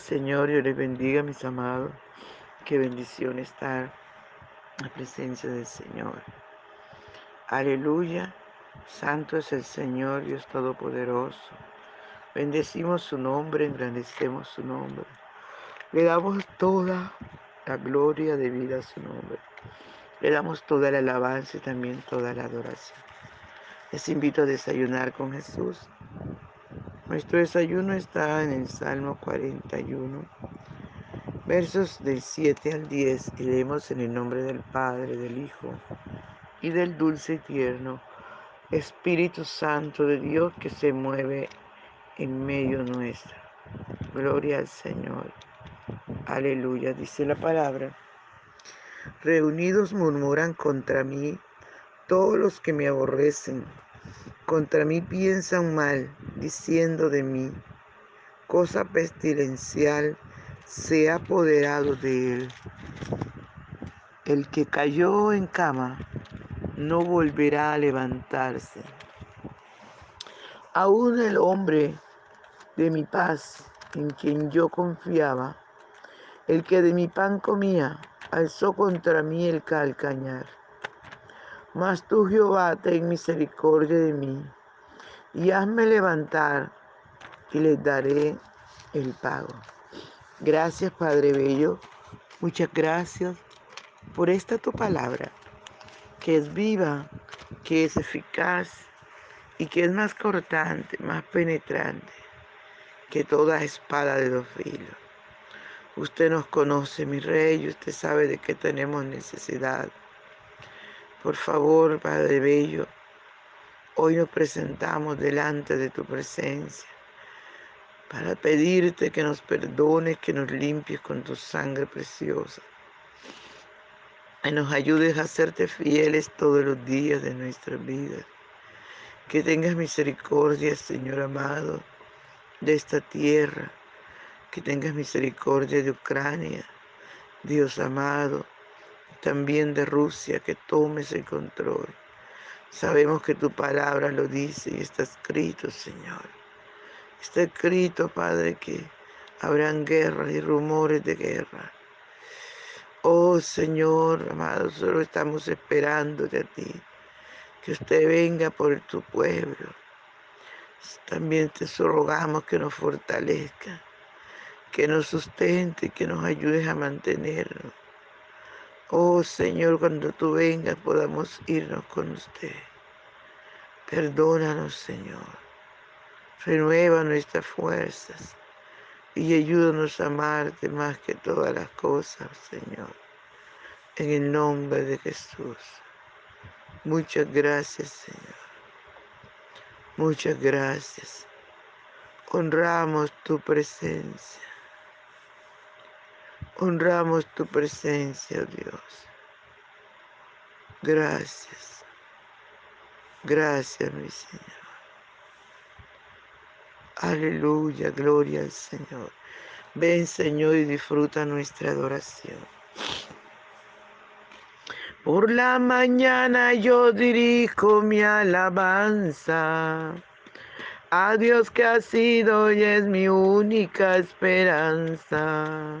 Señor, yo les bendiga, mis amados. Qué bendición estar en la presencia del Señor. Aleluya. Santo es el Señor, Dios Todopoderoso. Bendecimos su nombre, engrandecemos su nombre. Le damos toda la gloria de vida a su nombre. Le damos toda la alabanza y también toda la adoración. Les invito a desayunar con Jesús. Nuestro desayuno está en el Salmo 41, versos del 7 al 10, y leemos en el nombre del Padre, del Hijo y del dulce y tierno Espíritu Santo de Dios que se mueve en medio nuestro. Gloria al Señor. Aleluya, dice la palabra. Reunidos murmuran contra mí todos los que me aborrecen contra mí piensan mal, diciendo de mí, cosa pestilencial se ha apoderado de él. El que cayó en cama no volverá a levantarse. Aún el hombre de mi paz, en quien yo confiaba, el que de mi pan comía, alzó contra mí el calcañar. Mas tú, Jehová, ten misericordia de mí y hazme levantar y les daré el pago. Gracias, Padre Bello. Muchas gracias por esta tu palabra, que es viva, que es eficaz y que es más cortante, más penetrante que toda espada de dos filos. Usted nos conoce, mi rey, y usted sabe de qué tenemos necesidad. Por favor, Padre Bello, hoy nos presentamos delante de tu presencia para pedirte que nos perdones, que nos limpies con tu sangre preciosa. Y nos ayudes a serte fieles todos los días de nuestra vida. Que tengas misericordia, Señor amado, de esta tierra. Que tengas misericordia de Ucrania, Dios amado también de Rusia, que tomes el control. Sabemos que tu palabra lo dice y está escrito, Señor. Está escrito, Padre, que habrán guerras y rumores de guerra. Oh Señor, amado, solo estamos esperando de ti, que usted venga por tu pueblo. También te rogamos que nos fortalezca, que nos sustente, que nos ayudes a mantenernos Oh Señor, cuando tú vengas podamos irnos con usted. Perdónanos, Señor. Renueva nuestras fuerzas y ayúdanos a amarte más que todas las cosas, Señor. En el nombre de Jesús. Muchas gracias, Señor. Muchas gracias. Honramos tu presencia. Honramos tu presencia, Dios. Gracias. Gracias, mi Señor. Aleluya, gloria al Señor. Ven, Señor, y disfruta nuestra adoración. Por la mañana yo dirijo mi alabanza a Dios que ha sido y es mi única esperanza.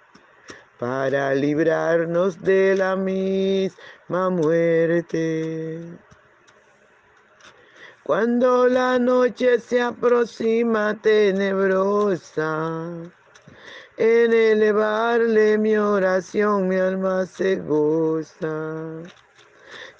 para librarnos de la misma muerte. Cuando la noche se aproxima tenebrosa, en elevarle mi oración mi alma se goza.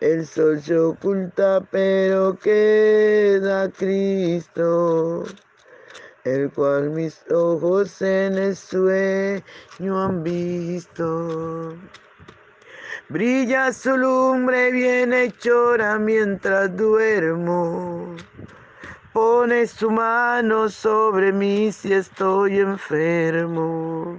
El sol se oculta, pero queda Cristo, el cual mis ojos en el sueño han visto. Brilla su lumbre bien hechora mientras duermo. Pone su mano sobre mí si estoy enfermo.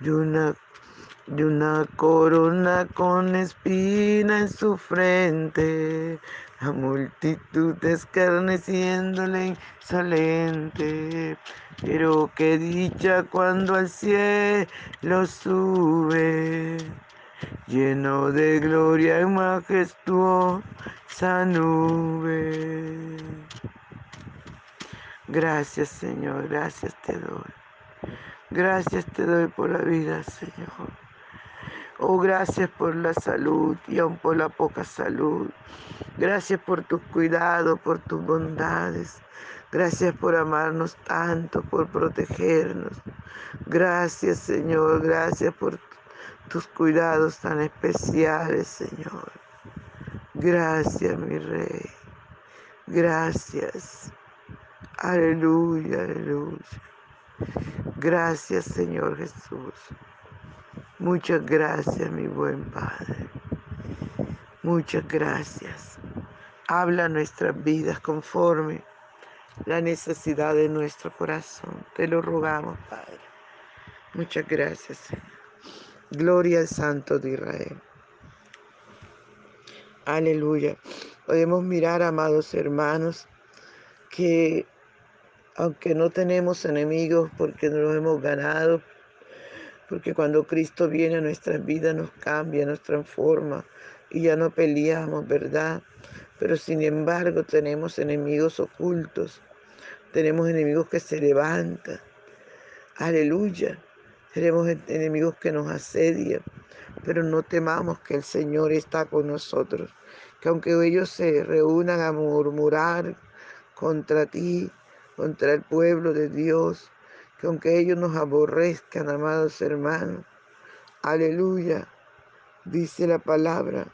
y una, una corona con espina en su frente, la multitud escarneciéndole insolente. Pero qué dicha cuando al cielo sube, lleno de gloria y majestuosa nube. Gracias Señor, gracias te doy. Gracias te doy por la vida, Señor. Oh, gracias por la salud y aún por la poca salud. Gracias por tus cuidados, por tus bondades. Gracias por amarnos tanto, por protegernos. Gracias, Señor. Gracias por tus cuidados tan especiales, Señor. Gracias, mi Rey. Gracias. Aleluya, aleluya. Gracias Señor Jesús. Muchas gracias mi buen Padre. Muchas gracias. Habla nuestras vidas conforme la necesidad de nuestro corazón. Te lo rogamos, Padre. Muchas gracias, Señor. Gloria al Santo de Israel. Aleluya. Podemos mirar, amados hermanos, que aunque no tenemos enemigos porque no los hemos ganado, porque cuando Cristo viene a nuestras vidas nos cambia, nos transforma y ya no peleamos, ¿verdad? Pero sin embargo tenemos enemigos ocultos, tenemos enemigos que se levantan, aleluya, tenemos enemigos que nos asedian, pero no temamos que el Señor está con nosotros, que aunque ellos se reúnan a murmurar contra ti, contra el pueblo de Dios, que aunque ellos nos aborrezcan, amados hermanos, aleluya, dice la palabra,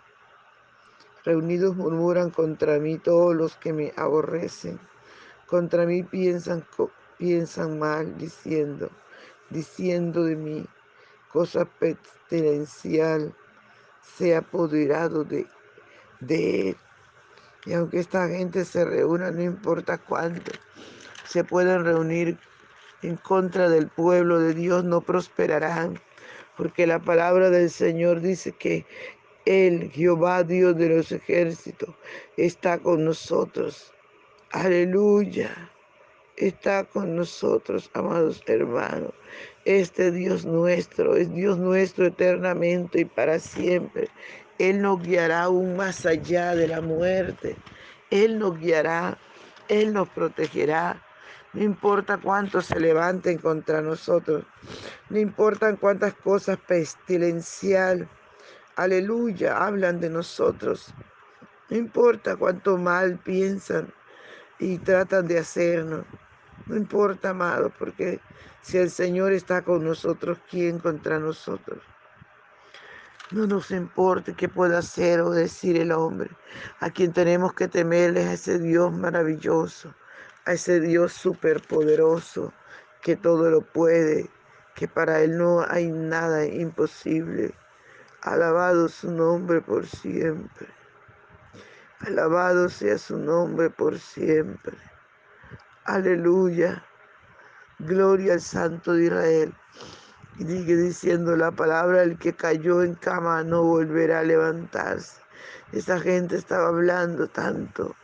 reunidos murmuran contra mí todos los que me aborrecen, contra mí piensan, piensan mal, diciendo, diciendo de mí, cosa pestilencial se ha apoderado de, de él. Y aunque esta gente se reúna, no importa cuánto, se pueden reunir en contra del pueblo de Dios no prosperarán, porque la palabra del Señor dice que Él, Jehová Dios de los ejércitos, está con nosotros. Aleluya. Está con nosotros, amados hermanos. Este Dios nuestro es Dios nuestro eternamente y para siempre. Él nos guiará aún más allá de la muerte. Él nos guiará, Él nos protegerá. No importa cuántos se levanten contra nosotros. No importa cuántas cosas pestilencial, aleluya, hablan de nosotros. No importa cuánto mal piensan y tratan de hacernos. No importa, amado, porque si el Señor está con nosotros, ¿quién contra nosotros? No nos importe qué pueda hacer o decir el hombre. A quien tenemos que temerle es a ese Dios maravilloso, a ese Dios superpoderoso que todo lo puede, que para Él no hay nada imposible. Alabado su nombre por siempre. Alabado sea su nombre por siempre. Aleluya. Gloria al Santo de Israel. Y sigue diciendo la palabra, el que cayó en cama no volverá a levantarse. Esa gente estaba hablando tanto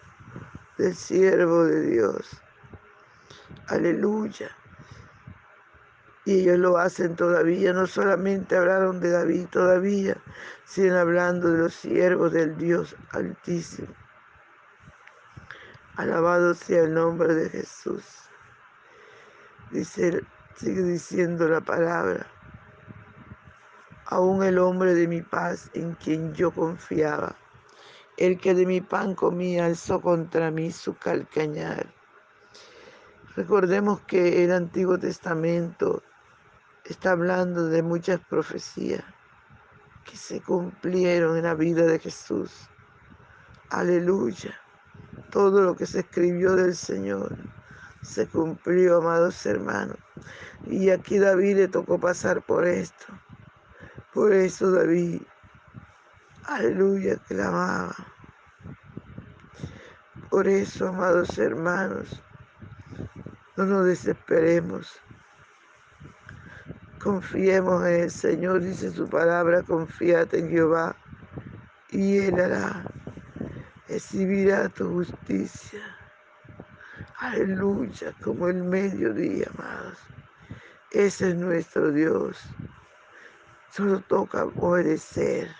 del siervo de Dios. Aleluya. Y ellos lo hacen todavía, no solamente hablaron de David todavía, siguen hablando de los siervos del Dios Altísimo. Alabado sea el nombre de Jesús. Dice Sigue diciendo la palabra. Aún el hombre de mi paz en quien yo confiaba, el que de mi pan comía, alzó contra mí su calcañar. Recordemos que el Antiguo Testamento está hablando de muchas profecías que se cumplieron en la vida de Jesús. Aleluya. Todo lo que se escribió del Señor se cumplió, amados hermanos. Y aquí David le tocó pasar por esto. Por eso David, aleluya, clamaba. Por eso, amados hermanos, no nos desesperemos. Confiemos en el Señor, dice su palabra, confíate en Jehová y Él hará, exhibirá tu justicia. Aleluya, como el mediodía, amados. Ese es nuestro Dios. Solo toca obedecer.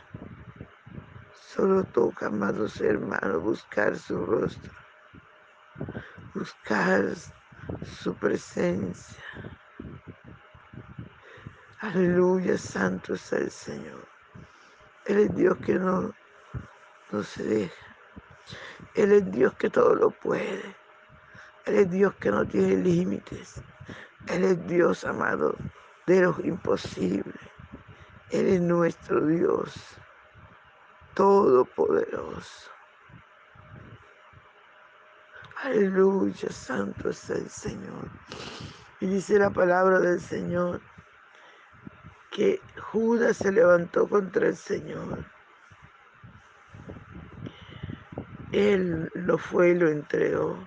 Solo toca, amados hermanos, buscar su rostro. Buscar su presencia. Aleluya, santo es el Señor. Él es Dios que no, no se deja. Él es Dios que todo lo puede. Él es Dios que no tiene límites. Él es Dios amado de lo imposible. Él es nuestro Dios todopoderoso. Aleluya, santo es el Señor. Y dice la palabra del Señor que Judas se levantó contra el Señor. Él lo fue y lo entregó.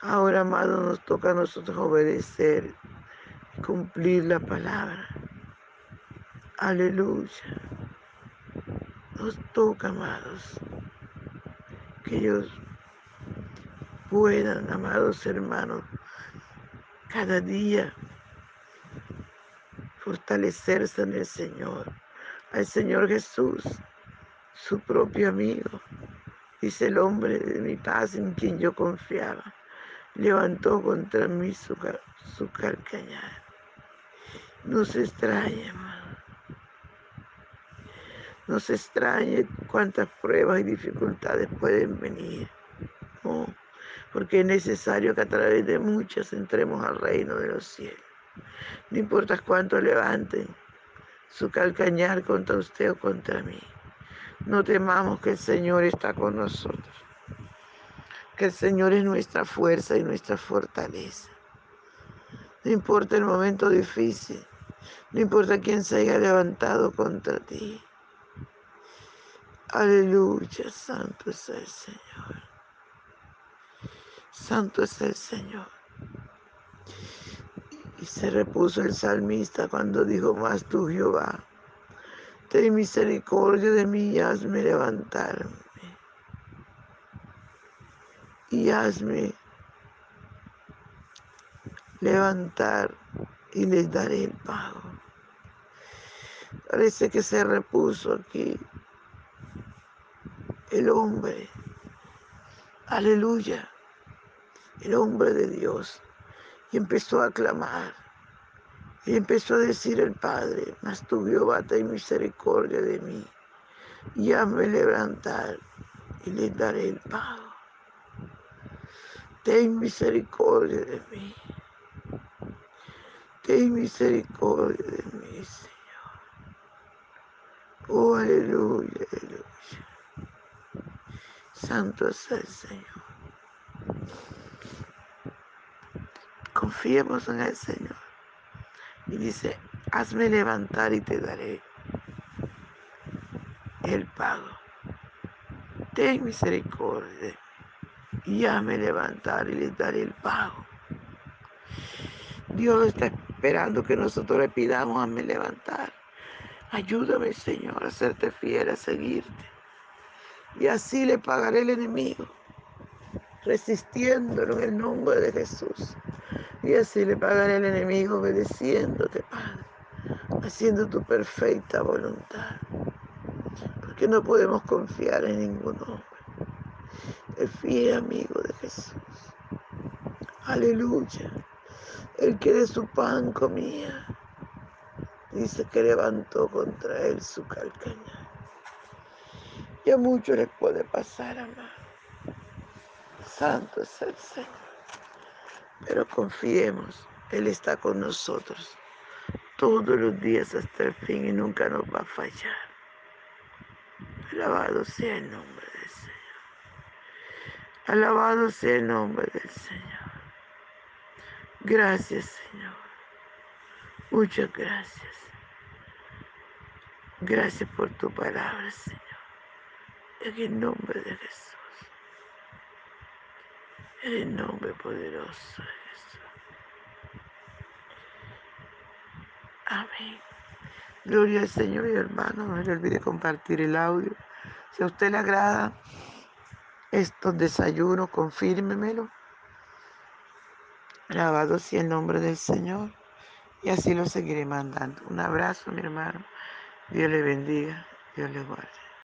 Ahora, amado, nos toca a nosotros obedecer, cumplir la palabra. Aleluya. Nos toca, amados, que ellos puedan, amados hermanos, cada día fortalecerse en el Señor, al Señor Jesús, su propio amigo. Dice el hombre de mi paz en quien yo confiaba levantó contra mí su, su calcañar. No se No se extrañe cuántas pruebas y dificultades pueden venir. porque es necesario que a través de muchas entremos al reino de los cielos. No importa cuánto levanten su calcañar contra usted o contra mí. No temamos que el Señor está con nosotros que el Señor es nuestra fuerza y nuestra fortaleza. No importa el momento difícil, no importa quién se haya levantado contra ti. Aleluya, santo es el Señor. Santo es el Señor. Y se repuso el salmista cuando dijo, más tú Jehová, ten misericordia de mí y hazme levantarme y hazme levantar y les daré el pago. Parece que se repuso aquí el hombre. Aleluya. El hombre de Dios. Y empezó a clamar. Y empezó a decir el Padre, mas tu Jehová y misericordia de mí. Y hazme levantar y les daré el pago ten misericordia de mí. Ten misericordia de mí, Señor. Oh, aleluya, aleluya. Santo es el Señor. Confiemos en el Señor. Y dice, hazme levantar y te daré el pago. Ten misericordia. Y hazme levantar y le daré el pago. Dios está esperando que nosotros le pidamos, hazme levantar. Ayúdame, Señor, a serte fiel, a seguirte. Y así le pagaré el enemigo, resistiéndolo en el nombre de Jesús. Y así le pagaré el enemigo obedeciéndote, Padre, haciendo tu perfecta voluntad. Porque no podemos confiar en ningún hombre. El fiel amigo de Jesús. Aleluya. El que de su pan comía, dice que levantó contra él su calcañar. Y a muchos les puede pasar, amado. Santo es el Señor. Pero confiemos, Él está con nosotros todos los días hasta el fin y nunca nos va a fallar. Alabado sea el nombre del Señor. Alabado sea el nombre del Señor. Gracias, Señor. Muchas gracias. Gracias por tu palabra, Señor. En el nombre de Jesús. En el nombre poderoso de Jesús. Amén. Gloria al Señor y hermano. No le olvide compartir el audio. Si a usted le agrada estos desayunos, confírmemelo. Alabado sea el nombre del Señor. Y así lo seguiré mandando. Un abrazo, mi hermano. Dios le bendiga. Dios le guarde.